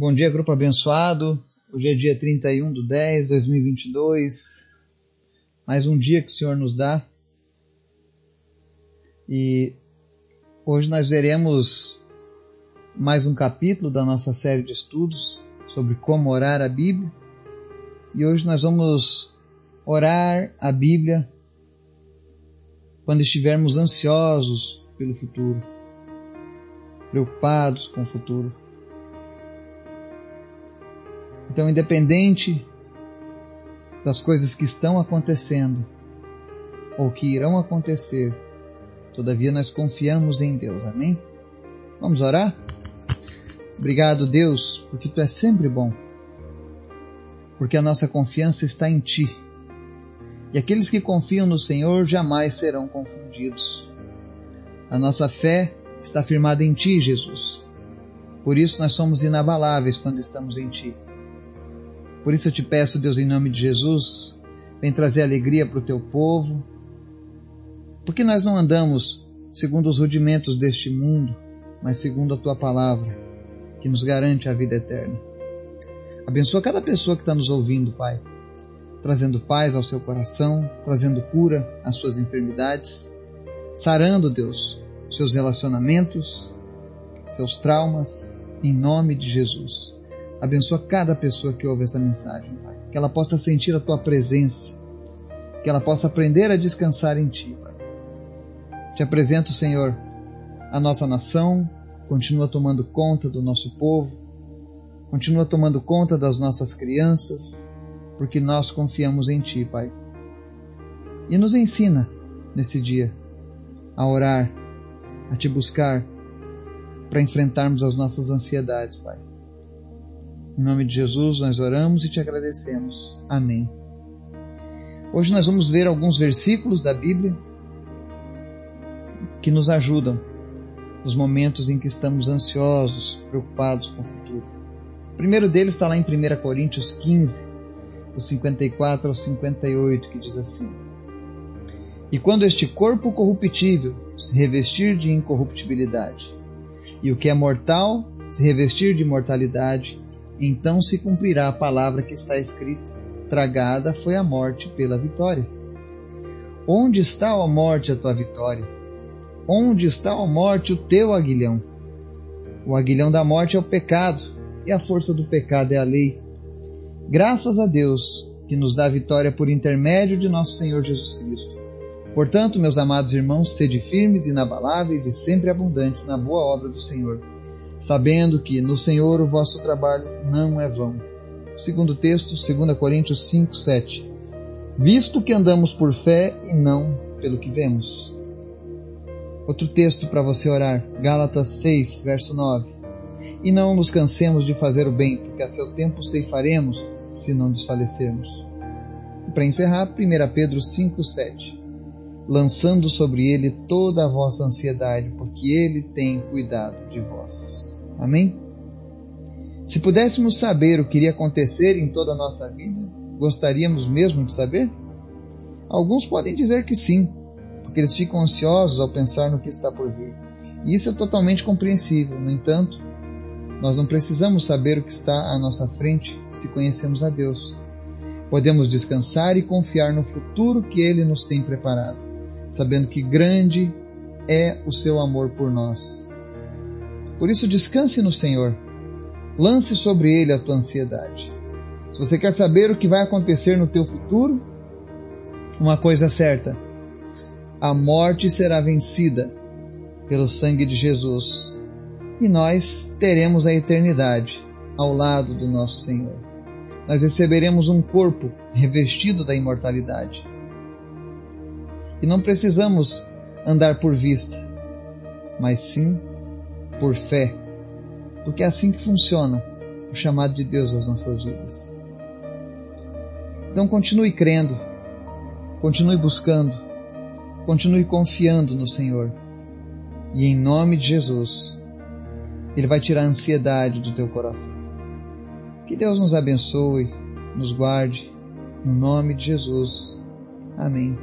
Bom dia, grupo abençoado. Hoje é dia 31 de 10 de 2022. Mais um dia que o Senhor nos dá. E hoje nós veremos mais um capítulo da nossa série de estudos sobre como orar a Bíblia. E hoje nós vamos orar a Bíblia quando estivermos ansiosos pelo futuro, preocupados com o futuro. Então, independente das coisas que estão acontecendo ou que irão acontecer, todavia nós confiamos em Deus. Amém? Vamos orar? Obrigado, Deus, porque tu és sempre bom. Porque a nossa confiança está em ti. E aqueles que confiam no Senhor jamais serão confundidos. A nossa fé está firmada em ti, Jesus. Por isso nós somos inabaláveis quando estamos em ti. Por isso eu te peço, Deus, em nome de Jesus, vem trazer alegria para o teu povo. Porque nós não andamos segundo os rudimentos deste mundo, mas segundo a tua palavra, que nos garante a vida eterna. Abençoa cada pessoa que está nos ouvindo, Pai, trazendo paz ao seu coração, trazendo cura às suas enfermidades, sarando, Deus, seus relacionamentos, seus traumas, em nome de Jesus. Abençoa cada pessoa que ouve essa mensagem, Pai. Que ela possa sentir a tua presença. Que ela possa aprender a descansar em ti, Pai. Te apresento, Senhor, a nossa nação. Continua tomando conta do nosso povo. Continua tomando conta das nossas crianças. Porque nós confiamos em ti, Pai. E nos ensina nesse dia a orar, a te buscar para enfrentarmos as nossas ansiedades, Pai. Em nome de Jesus nós oramos e te agradecemos. Amém. Hoje nós vamos ver alguns versículos da Bíblia que nos ajudam nos momentos em que estamos ansiosos, preocupados com o futuro. O primeiro deles está lá em 1 Coríntios 15, dos 54 ao 58, que diz assim: E quando este corpo corruptível se revestir de incorruptibilidade, e o que é mortal se revestir de mortalidade, então se cumprirá a palavra que está escrita: Tragada foi a morte pela vitória. Onde está, ó morte, a tua vitória? Onde está, ó morte, o teu aguilhão? O aguilhão da morte é o pecado, e a força do pecado é a lei. Graças a Deus, que nos dá a vitória por intermédio de nosso Senhor Jesus Cristo. Portanto, meus amados irmãos, sede firmes, inabaláveis e sempre abundantes na boa obra do Senhor sabendo que no Senhor o vosso trabalho não é vão. Segundo texto, 2 Coríntios 5, 7. Visto que andamos por fé e não pelo que vemos. Outro texto para você orar, Gálatas 6, verso 9. E não nos cansemos de fazer o bem, porque a seu tempo ceifaremos, se não desfalecermos. E para encerrar, 1 Pedro 5, 7 lançando sobre ele toda a vossa ansiedade, porque ele tem cuidado de vós. Amém? Se pudéssemos saber o que iria acontecer em toda a nossa vida, gostaríamos mesmo de saber? Alguns podem dizer que sim, porque eles ficam ansiosos ao pensar no que está por vir. E isso é totalmente compreensível. No entanto, nós não precisamos saber o que está à nossa frente se conhecemos a Deus. Podemos descansar e confiar no futuro que Ele nos tem preparado, sabendo que grande é o seu amor por nós por isso, descanse no Senhor. Lance sobre Ele a tua ansiedade. Se você quer saber o que vai acontecer no teu futuro, uma coisa é certa: a morte será vencida pelo sangue de Jesus e nós teremos a eternidade ao lado do nosso Senhor. Nós receberemos um corpo revestido da imortalidade. E não precisamos andar por vista, mas sim por fé, porque é assim que funciona o chamado de Deus às nossas vidas. Então continue crendo, continue buscando, continue confiando no Senhor. E em nome de Jesus, Ele vai tirar a ansiedade do teu coração. Que Deus nos abençoe, nos guarde, no nome de Jesus. Amém.